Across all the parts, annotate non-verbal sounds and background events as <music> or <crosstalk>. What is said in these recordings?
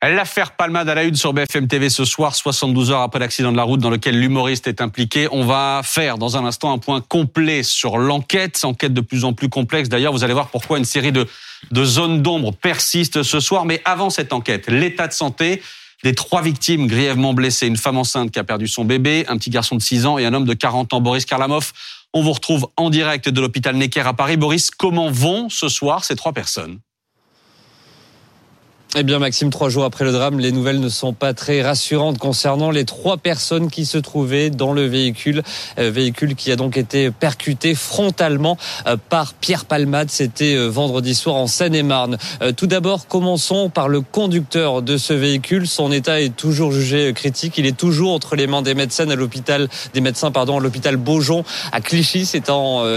L'affaire Palmade à la une sur BFM TV ce soir, 72 heures après l'accident de la route dans lequel l'humoriste est impliqué. On va faire dans un instant un point complet sur l'enquête, enquête de plus en plus complexe. D'ailleurs, vous allez voir pourquoi une série de, de zones d'ombre persiste ce soir. Mais avant cette enquête, l'état de santé des trois victimes grièvement blessées, une femme enceinte qui a perdu son bébé, un petit garçon de 6 ans et un homme de 40 ans, Boris Karlamov. On vous retrouve en direct de l'hôpital Necker à Paris. Boris, comment vont ce soir ces trois personnes? Eh bien, Maxime, trois jours après le drame, les nouvelles ne sont pas très rassurantes concernant les trois personnes qui se trouvaient dans le véhicule, euh, véhicule qui a donc été percuté frontalement euh, par Pierre Palmade. C'était euh, vendredi soir en Seine-et-Marne. Tout d'abord, commençons par le conducteur de ce véhicule. Son état est toujours jugé critique. Il est toujours entre les mains des médecins à l'hôpital, des médecins, pardon, à l'hôpital Beaujon à Clichy. C'est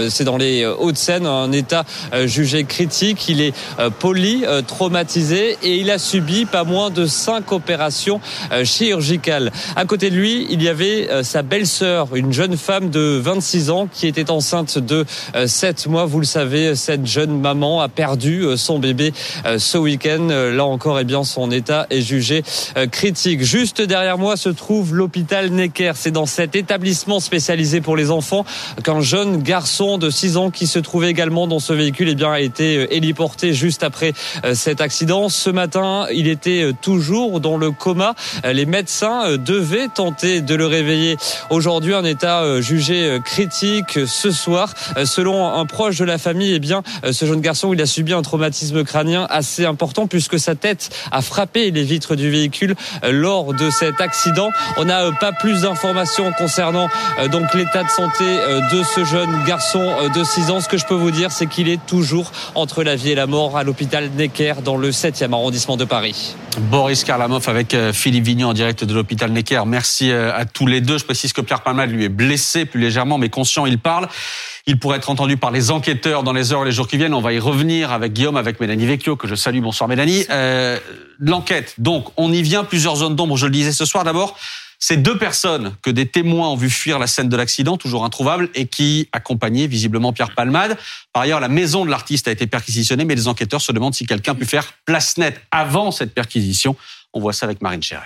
c'est dans les Hauts-de-Seine, un état jugé critique. Il est poli, traumatisé et il a subi pas moins de cinq opérations euh, chirurgicales. À côté de lui, il y avait euh, sa belle-sœur, une jeune femme de 26 ans qui était enceinte de 7 euh, mois. Vous le savez, cette jeune maman a perdu son bébé ce week-end. Là encore, eh bien, son état est jugé critique. Juste derrière moi se trouve l'hôpital Necker. C'est dans cet établissement spécialisé pour les enfants qu'un jeune garçon de 6 ans qui se trouvait également dans ce véhicule eh bien, a été héliporté juste après cet accident. Ce matin, il était euh, toujours dans le coma. Euh, les médecins euh, devaient tenter de le réveiller. Aujourd'hui, un état jugé critique ce soir. Selon un proche de la famille, eh bien, ce jeune garçon, il a subi un traumatisme crânien assez important puisque sa tête a frappé les vitres du véhicule lors de cet accident. On n'a pas plus d'informations concernant donc l'état de santé de ce jeune garçon de 6 ans. Ce que je peux vous dire, c'est qu'il est toujours entre la vie et la mort à l'hôpital Necker dans le 7e arrondissement de Paris. Boris Karlamov avec euh, Philippe Vignon en direct de l'hôpital Necker. Merci euh, à tous les deux. Je précise que Pierre Palmade lui est blessé plus légèrement, mais conscient, il parle. Il pourrait être entendu par les enquêteurs dans les heures et les jours qui viennent. On va y revenir avec Guillaume, avec Mélanie Vecchio, que je salue. Bonsoir Mélanie. Euh, L'enquête, donc, on y vient. Plusieurs zones d'ombre, je le disais ce soir. D'abord, ces deux personnes que des témoins ont vu fuir la scène de l'accident, toujours introuvables, et qui accompagnaient visiblement Pierre Palmade. Par ailleurs, la maison de l'artiste a été perquisitionnée, mais les enquêteurs se demandent si quelqu'un pu faire place nette avant cette perquisition. On voit ça avec Marine Scherrer.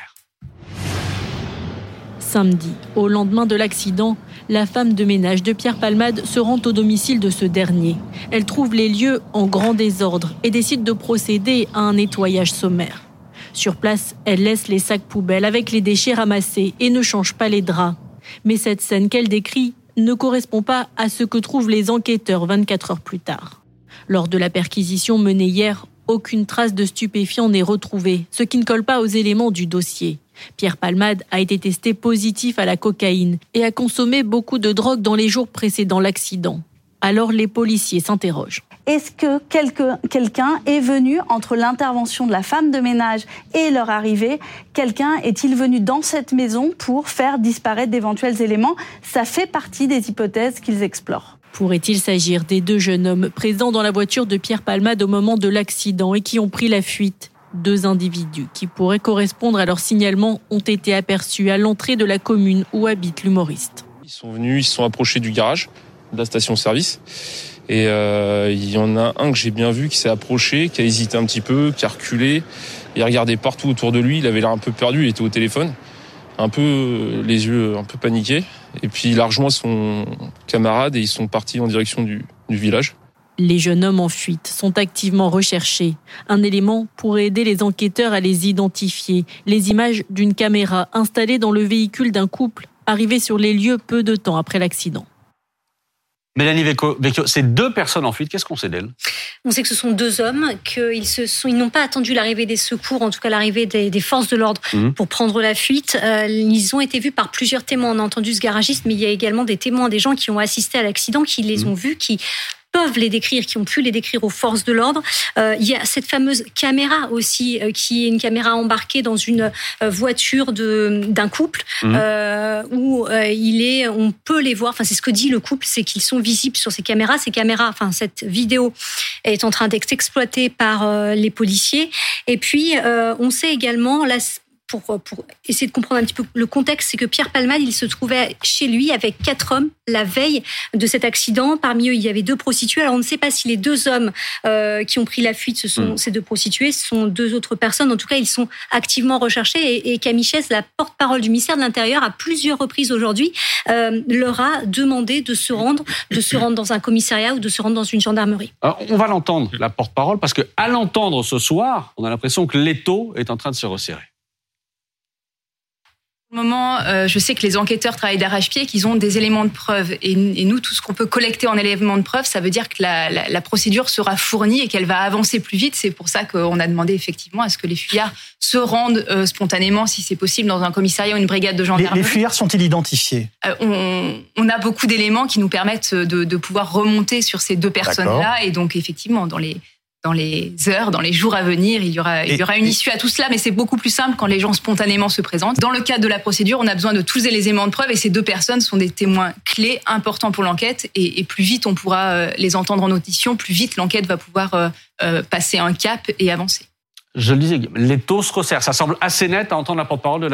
Samedi, au lendemain de l'accident, la femme de ménage de Pierre Palmade se rend au domicile de ce dernier. Elle trouve les lieux en grand désordre et décide de procéder à un nettoyage sommaire. Sur place, elle laisse les sacs poubelles avec les déchets ramassés et ne change pas les draps. Mais cette scène qu'elle décrit ne correspond pas à ce que trouvent les enquêteurs 24 heures plus tard. Lors de la perquisition menée hier, aucune trace de stupéfiant n'est retrouvée, ce qui ne colle pas aux éléments du dossier. Pierre Palmade a été testé positif à la cocaïne et a consommé beaucoup de drogue dans les jours précédant l'accident. Alors les policiers s'interrogent. Est-ce que quelqu'un est venu entre l'intervention de la femme de ménage et leur arrivée? Quelqu'un est-il venu dans cette maison pour faire disparaître d'éventuels éléments? Ça fait partie des hypothèses qu'ils explorent. Pourrait-il s'agir des deux jeunes hommes présents dans la voiture de Pierre Palmade au moment de l'accident et qui ont pris la fuite? Deux individus qui pourraient correspondre à leur signalement ont été aperçus à l'entrée de la commune où habite l'humoriste. Ils sont venus, ils se sont approchés du garage de la station-service et euh, il y en a un que j'ai bien vu qui s'est approché, qui a hésité un petit peu, qui a reculé. Il a regardé partout autour de lui. Il avait l'air un peu perdu. Il était au téléphone, un peu euh, les yeux un peu paniqués. Et puis il a rejoint son camarade et ils sont partis en direction du, du village. Les jeunes hommes en fuite sont activement recherchés. Un élément pourrait aider les enquêteurs à les identifier. Les images d'une caméra installée dans le véhicule d'un couple arrivé sur les lieux peu de temps après l'accident. Mélanie Vecchio, c'est deux personnes en fuite. Qu'est-ce qu'on sait d'elles? On sait que ce sont deux hommes, qu'ils se sont, ils n'ont pas attendu l'arrivée des secours, en tout cas l'arrivée des, forces de l'ordre mhm. pour prendre la fuite. Euh, ils ont été vus par plusieurs témoins. On a entendu ce garagiste, mais il y a également des témoins, des gens qui ont assisté à l'accident, qui les mhm. ont vus, qui peuvent les décrire, qui ont pu les décrire aux forces de l'ordre. Euh, il y a cette fameuse caméra aussi, euh, qui est une caméra embarquée dans une euh, voiture d'un couple, mmh. où il est, on peut les voir. Enfin, c'est ce que dit le couple, c'est qu'ils sont visibles sur ces caméras. Ces caméras, enfin, cette vidéo est en train d'être exploitée par les policiers. Et puis, on sait également, là, pour, pour essayer de comprendre un petit peu le contexte, c'est que Pierre Palmade, il se trouvait chez lui avec quatre hommes la veille de cet accident. Parmi eux, il y avait deux prostituées. Alors, on ne sait pas si les deux hommes euh, qui ont pris la fuite, ce sont hmm. ces deux prostituées, ce sont deux autres personnes. En tout cas, ils sont activement recherchés. Et, et Camille la porte-parole du ministère de l'Intérieur, à plusieurs reprises aujourd'hui, euh, leur a demandé de se rendre, de se rendre dans un commissariat ou de se rendre dans une gendarmerie. Alors, on va l'entendre, la porte-parole, parce que à l'entendre ce soir, on a l'impression que l'étau est en train de se resserrer moment, euh, je sais que les enquêteurs travaillent d'arrache-pied, qu'ils ont des éléments de preuve. Et, nous, tout ce qu'on peut collecter en éléments de preuve, ça veut dire que la, procédure sera fournie et qu'elle va avancer plus vite. C'est pour ça qu'on a demandé effectivement à ce que les fuyards se rendent euh, spontanément, si c'est possible, dans un commissariat ou une brigade de gendarmerie. Les, fuyards sont-ils identifiés? Euh, on, a beaucoup d'éléments qui nous permettent de, de pouvoir remonter sur ces deux personnes-là. Et donc, effectivement, dans les dans les heures, dans les jours à venir, il y aura, il y aura une issue à tout cela, mais c'est beaucoup plus simple quand les gens spontanément se présentent. Dans le cadre de la procédure, on a besoin de tous les éléments de preuve et ces deux personnes sont des témoins clés, importants pour l'enquête et, plus vite on pourra euh, les entendre en audition, plus vite l'enquête va pouvoir euh, euh, passer un cap et avancer je le disais, les taux se resserrent. Ça semble assez net à entendre la porte-parole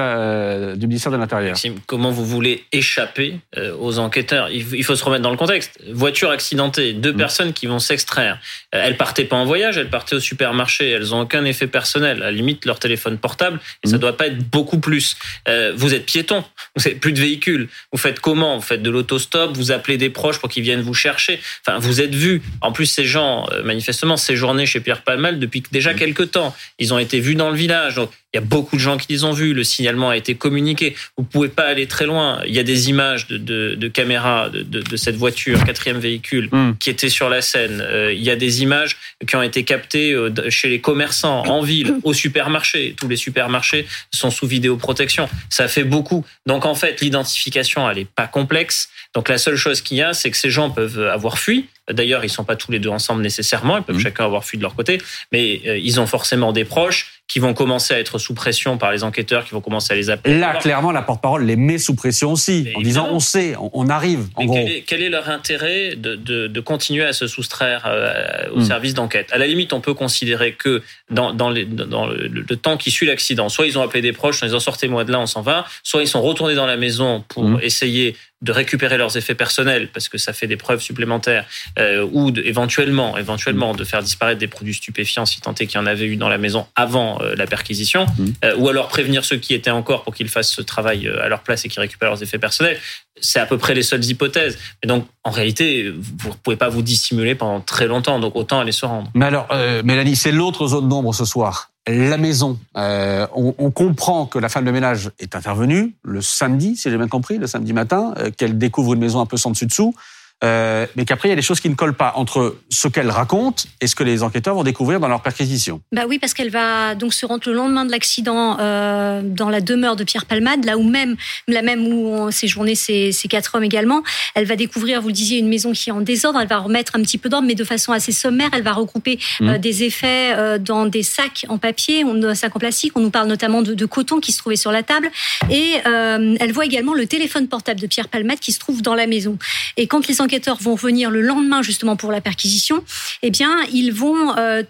du ministère de l'Intérieur. Comment vous voulez échapper euh, aux enquêteurs? Il faut se remettre dans le contexte. Voiture accidentée, deux mm. personnes qui vont s'extraire. Euh, elles partaient pas en voyage, elles partaient au supermarché. Elles ont aucun effet personnel. À la limite, leur téléphone portable, et ça mm. doit pas être beaucoup plus. Euh, vous êtes piéton, vous n'avez plus de véhicule. Vous faites comment? Vous faites de l'autostop, vous appelez des proches pour qu'ils viennent vous chercher. Enfin, vous êtes vu. En plus, ces gens, manifestement, séjournaient chez Pierre Palmal depuis déjà mm. quelques temps. Ils ont été vus dans le village. Il y a beaucoup de gens qui les ont vus. Le signalement a été communiqué. Vous pouvez pas aller très loin. Il y a des images de, de, de caméras de, de, cette voiture, quatrième véhicule, hmm. qui était sur la scène. Euh, il y a des images qui ont été captées euh, chez les commerçants, en ville, <coughs> au supermarché. Tous les supermarchés sont sous vidéoprotection. Ça fait beaucoup. Donc en fait, l'identification, elle est pas complexe. Donc la seule chose qu'il y a, c'est que ces gens peuvent avoir fui. D'ailleurs, ils sont pas tous les deux ensemble nécessairement. Ils peuvent hmm. chacun avoir fui de leur côté, mais euh, ils ont forcément des proches qui vont commencer à être sous pression par les enquêteurs, qui vont commencer à les appeler. Là, clairement, la porte-parole les met sous pression aussi, en disant on sait, on, arrive. En gros. Quel, est, leur intérêt de, de, de continuer à se soustraire euh, au hmm. service d'enquête? À la limite, on peut considérer que dans, dans, les, dans le, le, temps qui suit l'accident, soit ils ont appelé des proches, soit ils ont sorti moi de là, on s'en va, soit ils sont retournés dans la maison pour hmm. essayer de récupérer leurs effets personnels parce que ça fait des preuves supplémentaires euh, ou de, éventuellement éventuellement de faire disparaître des produits stupéfiants si tant est qu'il y en avait eu dans la maison avant euh, la perquisition mmh. euh, ou alors prévenir ceux qui étaient encore pour qu'ils fassent ce travail euh, à leur place et qu'ils récupèrent leurs effets personnels. C'est à peu près les seules hypothèses. Mais donc en réalité vous ne pouvez pas vous dissimuler pendant très longtemps. Donc autant aller se rendre. Mais alors Mélanie c'est l'autre zone d'ombre ce soir la maison. Euh, on, on, comprend que la femme de ménage est intervenue le samedi, si j'ai bien compris, le samedi matin, euh, qu'elle découvre une maison un peu sans dessus dessous. Euh, mais qu'après il y a des choses qui ne collent pas entre ce qu'elle raconte et ce que les enquêteurs vont découvrir dans leur perquisition. Bah oui, parce qu'elle va donc se rendre le lendemain de l'accident euh, dans la demeure de Pierre Palmade, là où même, la même où ont séjourné ces, ces quatre hommes également. Elle va découvrir, vous le disiez, une maison qui est en désordre. Elle va remettre un petit peu d'ordre, mais de façon assez sommaire. Elle va regrouper euh, mmh. des effets dans des sacs en papier, un sac en plastique. On nous parle notamment de, de coton qui se trouvait sur la table, et elle voit également le téléphone portable de Pierre Palmade qui se trouve dans la maison. Et quand les enquêteurs vont venir le lendemain justement pour la perquisition, eh bien, ils vont euh,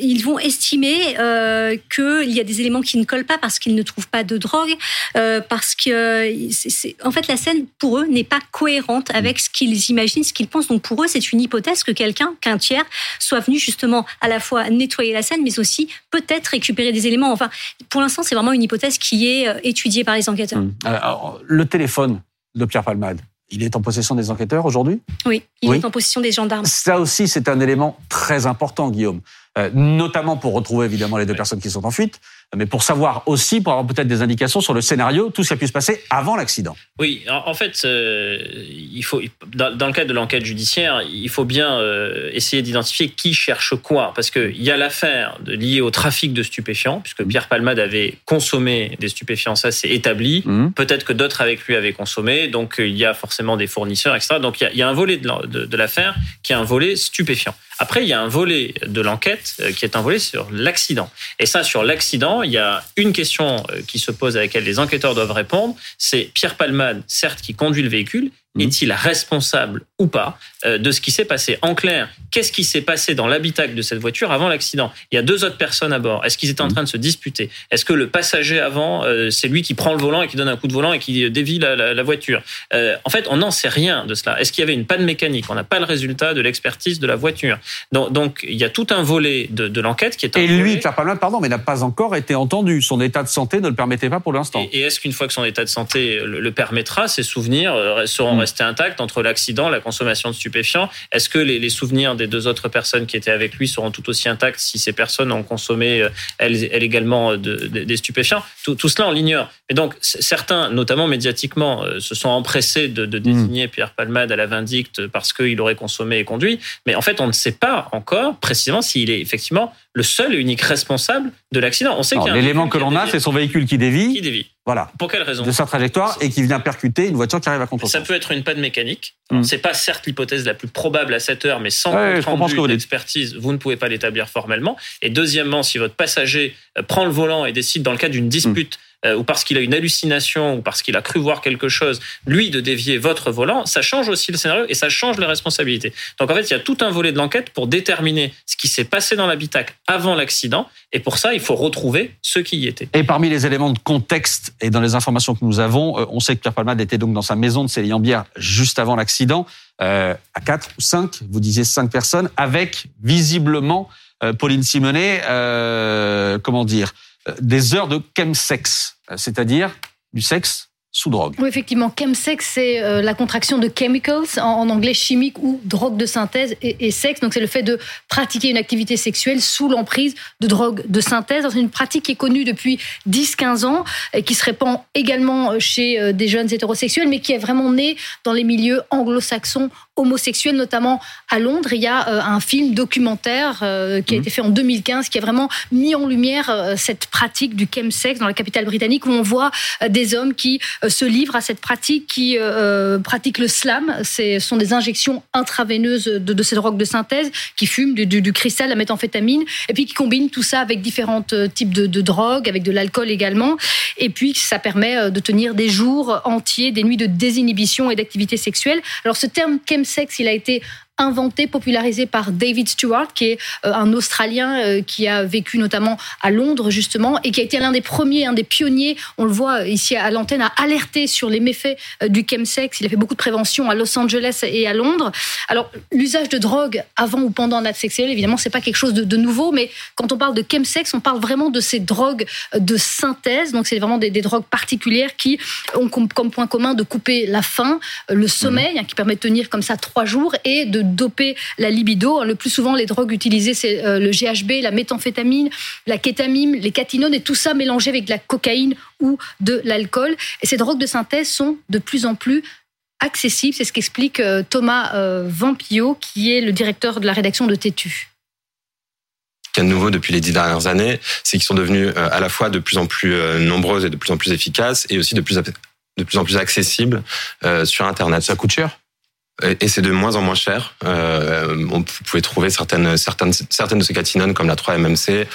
ils vont estimer euh, qu'il y a des éléments qui ne collent pas parce qu'ils ne trouvent pas de drogue, euh, parce que en fait la scène pour eux n'est pas cohérente avec ce qu'ils imaginent, ce qu'ils pensent. Donc pour eux c'est une hypothèse que quelqu'un, qu'un tiers, soit venu justement à la fois nettoyer la scène, mais aussi peut-être récupérer des éléments. Enfin, pour l'instant c'est vraiment une hypothèse qui est euh, étudiée par les enquêteurs. Alors, le téléphone de Pierre Palmade, il est en possession des enquêteurs aujourd'hui? Oui, il est en possession des gendarmes. Ça aussi, c'est un élément très important, Guillaume. Euh, notamment pour retrouver évidemment les deux personnes qui sont en fuite, mais pour savoir aussi, pour avoir peut-être des indications sur le scénario, tout ce qui a pu se passer avant l'accident. Oui, en, fait, euh, il faut, dans, le cadre de l'enquête judiciaire, il faut bien euh, essayer d'identifier qui cherche quoi, parce qu'il y a l'affaire liée au trafic de stupéfiants, puisque mmh. Pierre Palmade avait consommé des stupéfiants, ça c'est établi. Mmh. Peut-être que d'autres avec lui avaient consommé, donc il y a forcément des fournisseurs, etc. Donc il y a, un volet de l'affaire qui est un volet stupéfiant. Après, il y a un volet de l'enquête euh, qui est un volet sur l'accident. Et ça, sur l'accident, il y a une question euh, qui se pose à laquelle les enquêteurs doivent répondre. C'est Pierre Palmade, certes, qui conduit le véhicule. Est-il responsable ou pas euh, de ce qui s'est passé En clair, qu'est-ce qui s'est passé dans l'habitacle de cette voiture avant l'accident Il y a deux autres personnes à bord. Est-ce qu'ils étaient en mmh. train de se disputer Est-ce que le passager avant, euh, c'est lui qui prend le volant et qui donne un coup de volant et qui dévie la, voiture euh, En fait, on n'en sait rien de cela. Est-ce qu'il y avait une panne mécanique On n'a pas le résultat de l'expertise de la voiture. Donc, donc, il y a tout un volet de, l'enquête qui est. Et lui, Pierre Palmade, pardon, mais n'a pas encore été entendu. Son état de santé ne le permettait pas pour l'instant. Et, est-ce qu'une fois que son état de santé le, permettra, ses souvenirs seront mmh. Restés intacts entre l'accident, la consommation de stupéfiants Est-ce que les, souvenirs des deux autres personnes qui étaient avec lui seront tout aussi intacts si ces personnes ont consommé, euh, elles, également, euh, des stupéfiants? Tout, cela, on l'ignore. Et donc, certains, notamment médiatiquement, euh, se sont empressés de, de désigner Pierre Palmade à la vindicte parce qu'il aurait consommé et conduit. Mais en fait, on ne sait pas encore précisément s'il est effectivement le seul et unique responsable de l'accident. On sait qu'il l'élément que l'on a, c'est son véhicule qui dévie. Qui dévie. Voilà. Pour quelle raison De sa trajectoire et qui vient percuter une voiture qui arrive à contre Ça peut être une panne mécanique. Hmm. C'est pas certes l'hypothèse la plus probable à cette heure, mais sans ouais, compte d'expertise, vous ne pouvez pas l'établir formellement. Et deuxièmement, si votre passager euh, prend le volant et décide, dans le cadre d'une dispute. Euh, ou parce qu'il a une hallucination, ou parce qu'il a cru voir quelque chose, lui de dévier votre volant, ça change aussi le scénario et ça change les responsabilités. Donc en fait, il y a tout un volet de l'enquête pour déterminer ce qui s'est passé dans l'habitacle avant l'accident, et pour ça, il faut retrouver ceux qui y étaient. Et parmi les éléments de contexte et dans les informations que nous avons, euh, on sait que Pierre Palmade était donc dans sa maison de Céline-Bière juste avant l'accident, euh, à quatre ou cinq, vous disiez cinq personnes, avec visiblement Pauline Simonet, comment dire, des heures de chemsex, c'est-à-dire du sexe sous drogue. Oui, effectivement, chemsex, c'est euh, la contraction de chemicals, en, anglais chimique ou drogue de synthèse et, sexe. Donc, c'est le fait de pratiquer une activité sexuelle sous l'emprise de drogue de synthèse. C'est une pratique qui est connue depuis 10-15 ans et qui se répand également chez euh, des jeunes hétérosexuels, mais qui est vraiment née dans les milieux anglo-saxons homosexuels, notamment à Londres. Il y a euh, un film documentaire euh, qui a mmh. été fait en 2015 qui a vraiment mis en lumière euh, cette pratique du chemsex dans la capitale britannique où on voit des hommes qui se livrent à cette pratique, qui pratiquent le slam. Ce sont des injections intraveineuses de, ces drogues de synthèse qui fument du, du, cristal, la méthamphétamine, et puis qui combinent tout ça avec différents types de, de drogues, avec de l'alcool également. Et puis ça permet de tenir des jours entiers, des nuits de désinhibition et d'activité sexuelle. Alors ce terme chemsex, il a été inventé, popularisé par David Stewart, qui est euh, un Australien euh, qui a vécu notamment à Londres justement et qui a été l'un des premiers, un des pionniers, on le voit ici à l'antenne, à alerter sur les méfaits euh, du chemsex. Il a fait beaucoup de prévention à Los Angeles et à Londres. Alors l'usage de drogue avant ou pendant un acte sexuel, évidemment, c'est pas quelque chose de, nouveau, mais quand on parle de chemsex, on parle vraiment de ces drogues de synthèse. Donc c'est vraiment des, drogues particulières qui ont comme, point commun de couper la faim, le sommeil, hein, qui permet de tenir comme ça trois jours et de doper la libido. Le plus souvent, les drogues utilisées, c'est euh, le GHB, la méthamphétamine, la kétamine, les catinones, et tout ça mélangé avec de la cocaïne ou de l'alcool. Et ces drogues de synthèse sont de plus en plus accessibles. C'est ce qu'explique euh, Thomas euh, Vampillot, qui est le directeur de la rédaction de Tétu qu'il y a de nouveau depuis les dix dernières années, c'est qu'ils sont devenus à la fois de plus en plus nombreuses et de plus en plus efficaces, et aussi de plus, de plus en plus accessibles sur Internet. Ça coûte cher? Et c'est de moins en moins cher. Euh, on pouvait trouver certaines, certaines, certaines de ces catinones, comme la 3-MMC,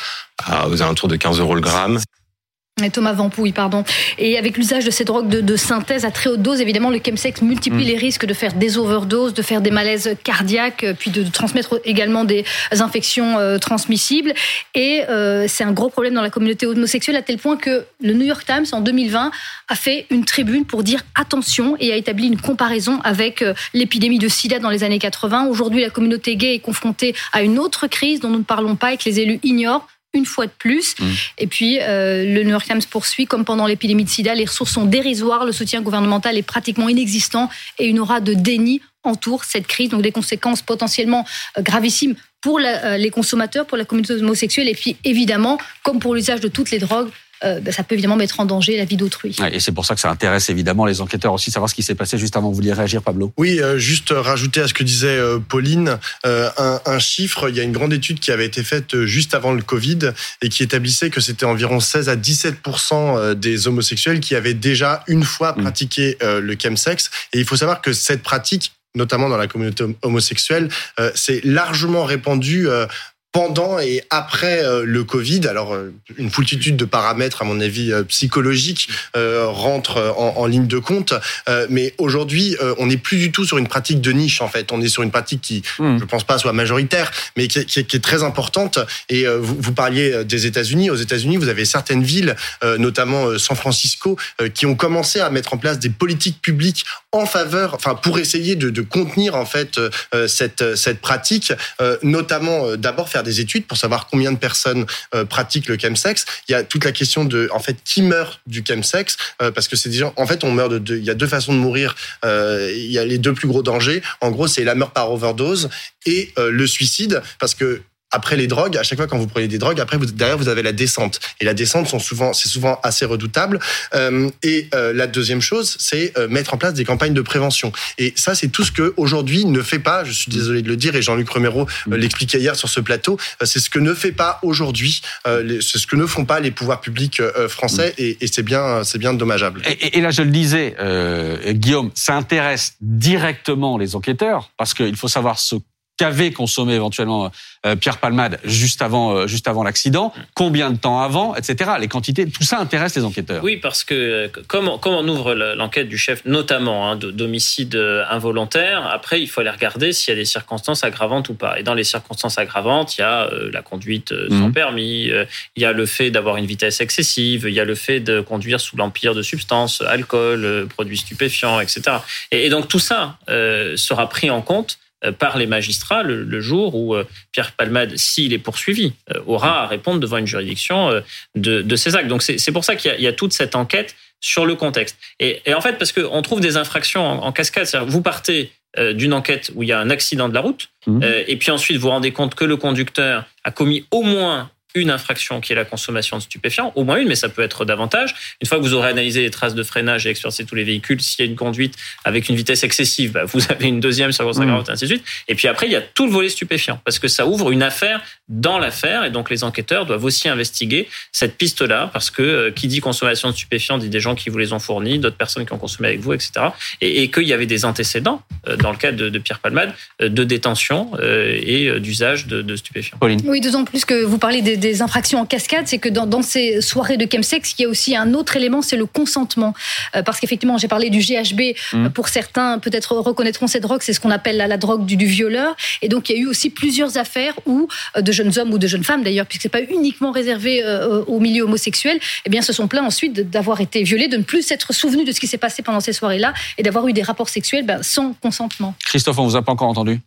aux alentours de 15 euros le gramme. Thomas Vampouille, pardon. Et avec l'usage de ces drogues de, synthèse à très haute dose, évidemment, le chemsex multiplie mm. les risques de faire des overdoses, de faire des malaises cardiaques, euh, puis de, transmettre également des infections euh, transmissibles. Et euh, c'est un gros problème dans la communauté homosexuelle à tel point que le New York Times, en 2020, a fait une tribune pour dire attention et a établi une comparaison avec l'épidémie de sida dans les années 80. Aujourd'hui, la communauté gay est confrontée à une autre crise dont nous ne parlons pas et que les élus ignorent une fois de plus. Mmh. Et puis, euh, le New York Times poursuit, comme pendant l'épidémie de sida, les ressources sont dérisoires, le soutien gouvernemental est pratiquement inexistant et une aura de déni entoure cette crise, donc des conséquences potentiellement euh, gravissimes pour euh, les consommateurs, pour la communauté homosexuelle, et puis évidemment, comme pour l'usage de toutes les drogues, euh, ben, ça peut évidemment mettre en danger la vie d'autrui. et c'est pour ça que ça intéresse évidemment les enquêteurs aussi, savoir ce qui s'est passé juste avant. Vous vouliez réagir, Pablo Oui, euh, juste rajouter à ce que disait euh, Pauline, un, un, chiffre. Il y a une grande étude qui avait été faite juste avant le Covid et qui établissait que c'était environ 16 à 17 des homosexuels qui avaient déjà une fois mm. pratiqué le chemsex. Et il faut savoir que cette pratique notamment dans la communauté homosexuelle, c'est largement répandu pendant et après euh, le Covid. Alors, euh, une foultitude de paramètres, à mon avis, euh, psychologiques rentrent en, ligne de compte. mais aujourd'hui, on n'est plus du tout sur une pratique de niche, en fait. On est sur une pratique qui, hmm. je ne pense pas, soit majoritaire, mais qui, est très importante. Et vous, vous, parliez des États-Unis. Aux États-Unis, vous avez certaines villes, notamment San Francisco, qui ont commencé à mettre en place des politiques publiques en faveur, enfin, pour essayer de, de contenir, en fait, cette, cette pratique, notamment d'abord faire des études pour savoir combien de personnes euh, pratiquent le chemsex. Il y a toute la question de, en fait, qui meurt du chemsex, euh, parce que c'est déjà, en fait, on meurt de, deux, il y a deux façons de mourir. Euh, il y a les deux plus gros dangers. En gros, c'est la mort par overdose et le suicide, parce que après les drogues, à chaque fois quand vous prenez des drogues, après vous, derrière vous avez la descente. Et la descente sont souvent, c'est souvent assez redoutable. Euh, et euh, la deuxième chose, c'est euh, mettre en place des campagnes de prévention. Et ça, c'est tout ce que aujourd'hui ne fait pas. Je suis désolé de le dire, et Jean-Luc Romero euh, l'expliquait hier sur ce plateau. Euh, c'est ce que ne fait pas aujourd'hui, c'est ce que ne font pas les pouvoirs publics français, et, et c'est bien, c'est bien dommageable. Et, et, là, je le disais, Guillaume, ça intéresse directement les enquêteurs parce qu'il faut savoir ce qu'avait consommé éventuellement euh, Pierre Palmade juste avant, euh, juste avant l'accident, combien de temps avant, etc. Les quantités, tout ça intéresse les enquêteurs. Oui, parce que euh, comment, comment on ouvre l'enquête du chef, notamment hein, d'homicide involontaire, après il faut aller regarder s'il y a des circonstances aggravantes ou pas. Et dans les circonstances aggravantes, il y a la conduite sans mhm. permis, il y a le fait d'avoir une vitesse excessive, il y a le fait de conduire sous l'empire de substances, alcool, produits stupéfiants, etc. Et, et donc tout ça sera pris en compte par les magistrats le, jour où euh, Pierre Palmade, s'il est poursuivi, euh, aura à répondre devant une juridiction de, de ses actes. Donc c'est pour ça qu'il y, y, a toute cette enquête sur le contexte. Et, et en fait, parce qu'on trouve des infractions en, en cascade, vous partez d'une enquête où il y a un accident de la route, mmh. et puis ensuite vous vous rendez compte que le conducteur a commis au moins une infraction qui est la consommation de stupéfiants, au moins une, mais ça peut être davantage. Une fois que vous aurez analysé les traces de freinage et expertisé tous les véhicules, s'il y a une conduite avec une vitesse excessive, bah, vous avez une deuxième sur mmh. aggravante, ainsi de suite. Et puis après, il y a tout le volet stupéfiant, parce que ça ouvre une affaire dans l'affaire, et donc les enquêteurs doivent aussi investiguer cette piste-là, parce que euh, qui dit consommation de stupéfiants dit des gens qui vous les ont fournis, d'autres personnes qui ont consommé avec vous, etc. Et, et qu'il y avait des antécédents, euh, dans le cas de, de Pierre Palmade, euh, de détention et d'usage de, de stupéfiants. Pauline. Oui, d'autant plus que vous parlez des des infractions en cascade, c'est que dans, dans, ces soirées de chemsex, il y a aussi un autre élément, c'est le consentement. Euh, parce qu'effectivement, j'ai parlé du GHB. Mmh. Euh, pour certains, peut-être reconnaîtront cette drogue, c'est ce qu'on appelle la, la drogue du, du, violeur. Et donc, il y a eu aussi plusieurs affaires où euh, de jeunes hommes ou de jeunes femmes, d'ailleurs, puisque c'est pas uniquement réservé euh, au milieu homosexuel, eh bien, se sont plaints ensuite d'avoir été violés, de ne plus s'être souvenus de ce qui s'est passé pendant ces soirées-là et d'avoir eu des rapports sexuels ben, sans consentement. Christophe, on vous a pas encore entendu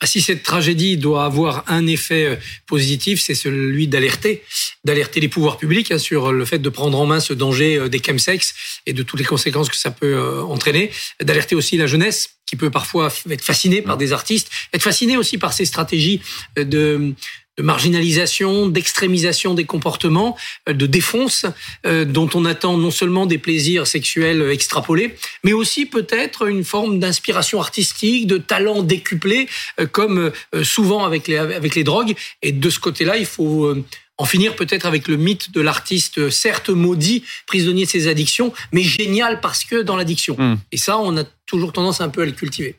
ah, si cette tragédie doit avoir un effet euh, positif, c'est celui d'alerter, d'alerter les pouvoirs publics hein, sur le fait de prendre en main ce danger euh, des chemsex et de toutes les conséquences que ça peut euh, entraîner, d'alerter aussi la jeunesse qui peut parfois être fascinée par des artistes, être fascinée aussi par ces stratégies de de marginalisation, d'extrémisation des comportements, euh, de défonce, euh, dont on attend non seulement des plaisirs sexuels extrapolés, mais aussi peut-être une forme d'inspiration artistique, de talent décuplé, euh, comme souvent avec les, avec les drogues. Et de ce côté-là, il faut en finir peut-être avec le mythe de l'artiste, certes maudit, prisonnier de ses addictions, mais génial parce que dans l'addiction. Hmm. Et ça, on a toujours tendance un peu à le cultiver.